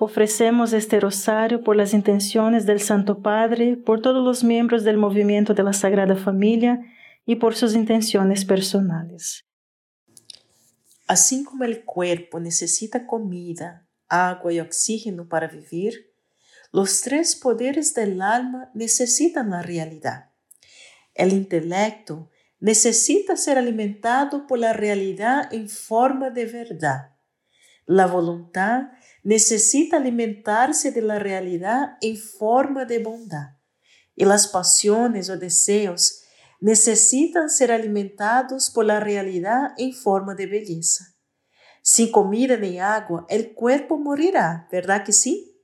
Ofrecemos este rosario por las intenciones del Santo Padre, por todos los miembros del movimiento de la Sagrada Familia y por sus intenciones personales. Así como el cuerpo necesita comida, agua y oxígeno para vivir, los tres poderes del alma necesitan la realidad. El intelecto necesita ser alimentado por la realidad en forma de verdad. La voluntad necesita alimentarse de la realidad en forma de bondad. Y las pasiones o deseos necesitan ser alimentados por la realidad en forma de belleza. Sin comida ni agua, el cuerpo morirá, ¿verdad que sí?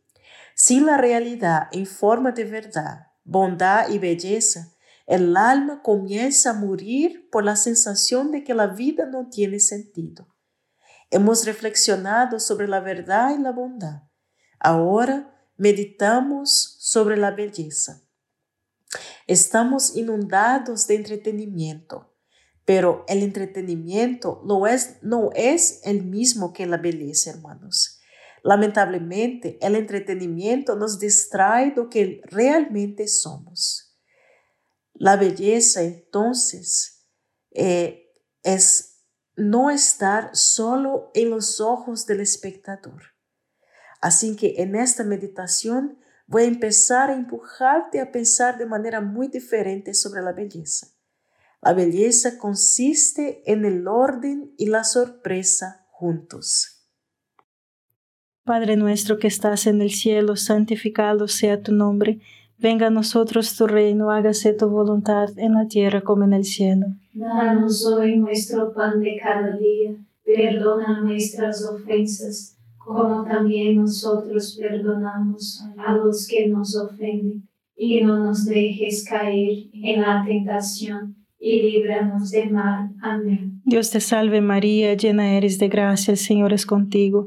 Sin la realidad en forma de verdad, bondad y belleza, el alma comienza a morir por la sensación de que la vida no tiene sentido. Hemos reflexionado sobre la verdad y la bondad. Ahora meditamos sobre la belleza. Estamos inundados de entretenimiento, pero el entretenimiento no es, el mismo que la belleza, hermanos. Lamentablemente, el entretenimiento nos distrae de lo que realmente somos. La belleza, entonces, eh, es no estar solo en los ojos del espectador. Así que en esta meditación voy a empezar a empujarte a pensar de manera muy diferente sobre la belleza. La belleza consiste en el orden y la sorpresa juntos. Padre nuestro que estás en el cielo, santificado sea tu nombre Venga a nosotros tu reino, hágase tu voluntad en la tierra como en el cielo. Danos hoy nuestro pan de cada día, perdona nuestras ofensas, como también nosotros perdonamos a los que nos ofenden, y no nos dejes caer en la tentación, y líbranos del mal. Amén. Dios te salve María, llena eres de gracia, el Señor es contigo.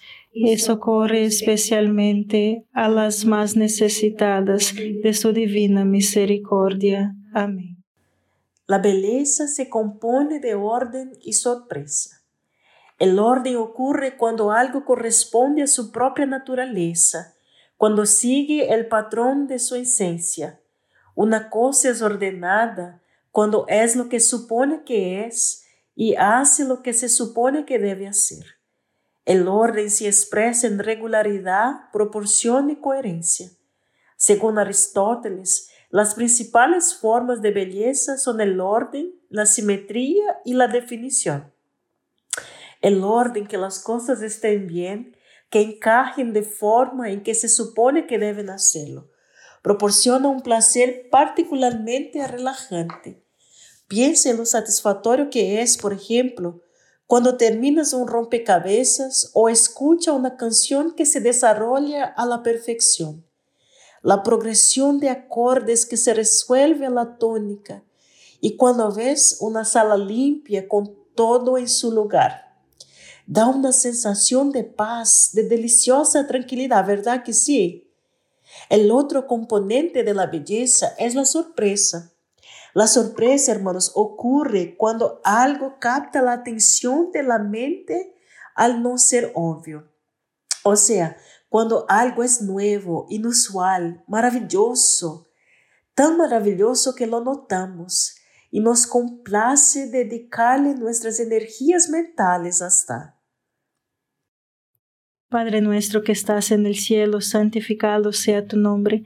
y socorre especialmente a las más necesitadas de su divina misericordia. Amén. La belleza se compone de orden y sorpresa. El orden ocurre cuando algo corresponde a su propia naturaleza, cuando sigue el patrón de su esencia. Una cosa es ordenada cuando es lo que supone que es y hace lo que se supone que debe hacer. El orden se expresa en regularidad, proporción y coherencia. Según Aristóteles, las principales formas de belleza son el orden, la simetría y la definición. El orden, que las cosas estén bien, que encajen de forma en que se supone que deben hacerlo, proporciona un placer particularmente relajante. Piensa en lo satisfactorio que es, por ejemplo, cuando terminas un rompecabezas o escucha una canción que se desarrolla a la perfección la progresión de acordes que se resuelve a la tónica y cuando ves una sala limpia con todo en su lugar. Da una sensación de paz, de deliciosa tranquilidad, ¿verdad que sí? El otro componente de la belleza es la sorpresa. La sorpresa, hermanos, ocurre cuando algo capta la atención de la mente al no ser obvio. O sea, cuando algo es nuevo, inusual, maravilloso, tan maravilloso que lo notamos y nos complace dedicarle nuestras energías mentales hasta. Padre nuestro que estás en el cielo, santificado sea tu nombre.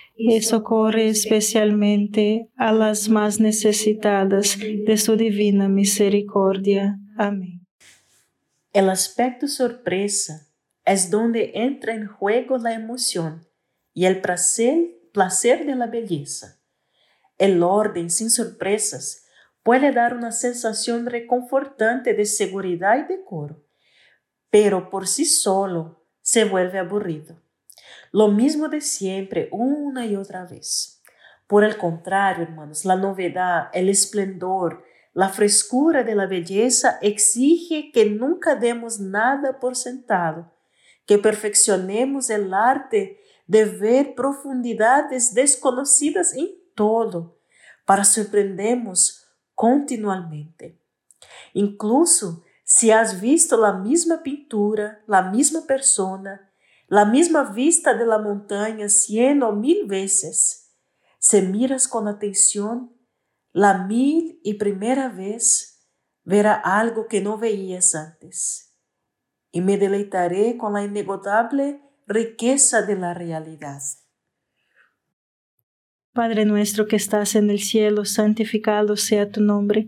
y socorre especialmente a las más necesitadas de su divina misericordia. Amén. El aspecto sorpresa es donde entra en juego la emoción y el placer, placer de la belleza. El orden sin sorpresas puede dar una sensación reconfortante de seguridad y decoro, pero por sí solo se vuelve aburrido. Lo mismo de siempre, una y otra vez. Por el contrario, hermanos, la novedad, el esplendor, la frescura de la belleza exige que nunca demos nada por sentado, que perfeccionemos el arte de ver profundidades desconocidas en todo, para sorprendernos continuamente. Incluso si has visto la misma pintura, la misma persona, la misma vista de la montaña cien o mil veces, si miras con atención, la mil y primera vez verá algo que no veías antes y me deleitaré con la inagotable riqueza de la realidad. Padre nuestro que estás en el cielo, santificado sea tu nombre.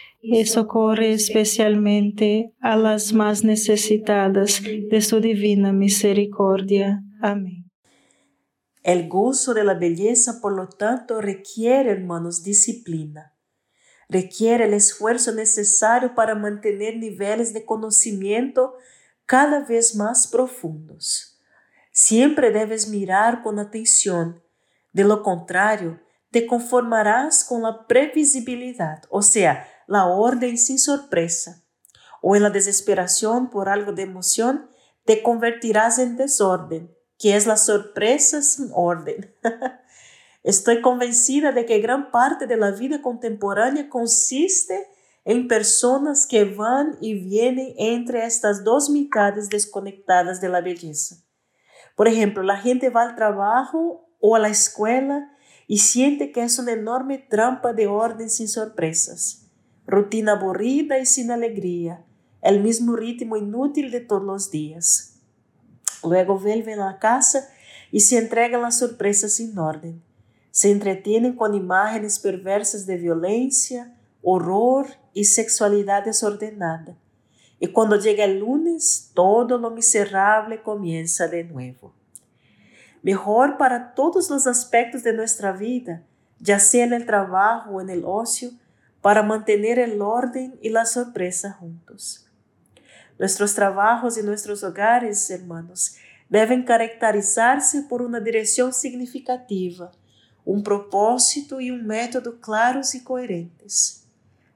y socorre especialmente a las más necesitadas de su divina misericordia. Amén. El gozo de la belleza, por lo tanto, requiere, hermanos, disciplina. Requiere el esfuerzo necesario para mantener niveles de conocimiento cada vez más profundos. Siempre debes mirar con atención, de lo contrario, te conformarás con la previsibilidad, o sea, la orden sin sorpresa, o en la desesperación por algo de emoción, te convertirás en desorden, que es la sorpresa sin orden. Estoy convencida de que gran parte de la vida contemporánea consiste en personas que van y vienen entre estas dos mitades desconectadas de la belleza. Por ejemplo, la gente va al trabajo o a la escuela y siente que es una enorme trampa de orden sin sorpresas rutina aburrida y sin alegría, el mismo ritmo inútil de todos los días. Luego vuelven a casa y se entregan las sorpresas sin orden. Se entretienen con imágenes perversas de violencia, horror y sexualidad desordenada. Y cuando llega el lunes, todo lo miserable comienza de nuevo. Mejor para todos los aspectos de nuestra vida, ya sea en el trabajo o en el ocio, para mantener el orden y la sorpresa juntos. Nuestros trabajos y nuestros hogares, hermanos, deben caracterizarse por una dirección significativa, un propósito y un método claros y coherentes.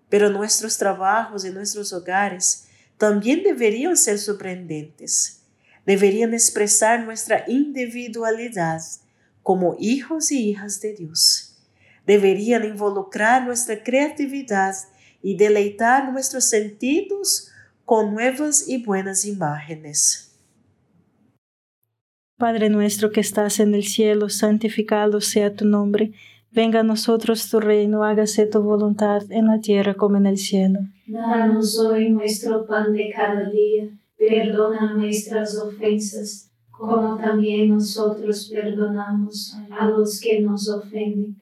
Pero nuestros trabajos y nuestros hogares también deberían ser sorprendentes. Deberían expresar nuestra individualidad como hijos y hijas de Dios deberían involucrar nuestra creatividad y deleitar nuestros sentidos con nuevas y buenas imágenes. Padre nuestro que estás en el cielo, santificado sea tu nombre. Venga a nosotros tu reino, hágase tu voluntad en la tierra como en el cielo. Danos hoy nuestro pan de cada día, perdona nuestras ofensas, como también nosotros perdonamos a los que nos ofenden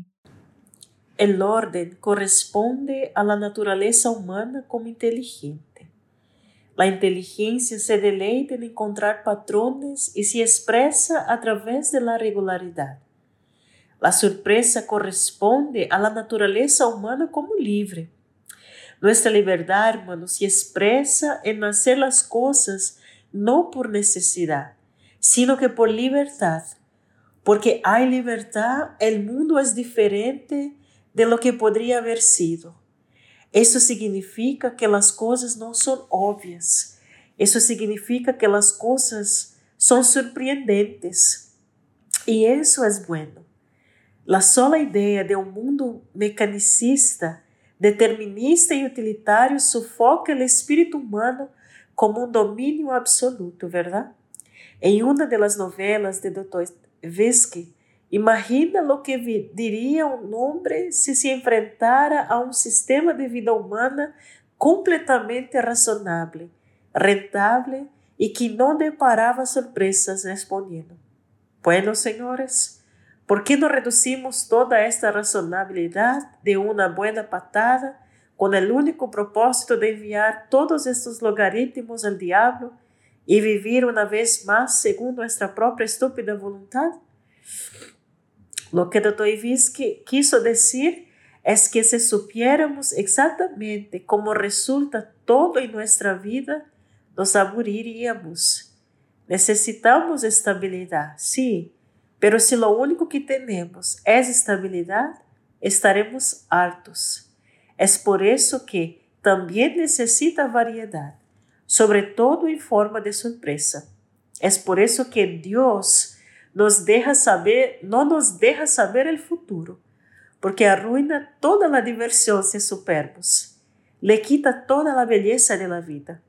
El orden corresponde a la naturaleza humana como inteligente. La inteligencia se deleita en encontrar patrones y se expresa a través de la regularidad. La sorpresa corresponde a la naturaleza humana como libre nuestra libertad, hermanos, se expresa en hacer las cosas no por necesidad, sino que por libertad. Porque hay libertad, el mundo es diferente de lo que podría haber sido. Eso significa que las cosas no son obvias. Eso significa que las cosas son sorprendentes. Y eso es bueno. La sola idea de un mundo mecanicista determinista e utilitário sufoca o espírito humano como um domínio absoluto, verdade? Em uma das novelas de Dostoevsky, imagina lo que diria um homem se se enfrentara a um sistema de vida humana completamente razonável, rentável e que não deparava surpresas respondendo: Bueno, senhores, ¿Por qué no reducimos toda esta razonabilidad de una buena patada con el único propósito de enviar todos estos logaritmos al diablo y vivir una vez más según nuestra propia estúpida voluntad? Lo que Dostoevsky quiso decir es que si supiéramos exactamente cómo resulta todo en nuestra vida, nos aburriríamos. Necesitamos estabilidad, sí, Pero se lo único que tenemos es estabilidad, estaremos hartos. Es por eso que también necesita variedad, sobre todo en forma de sorpresa. Es por eso que Dios nos deja saber, no nos deja saber el futuro, porque arruina toda la diversión si superbos, le quita toda la belleza de la vida.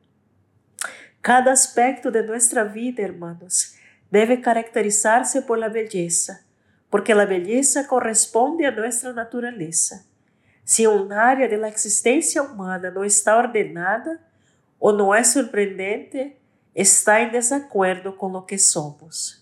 Cada aspecto de nuestra vida, hermanos, debe caracterizarse por la belleza, porque la belleza corresponde a nuestra naturaleza. Si un área de la existencia humana no está ordenada o no es sorprendente, está en desacuerdo con lo que somos.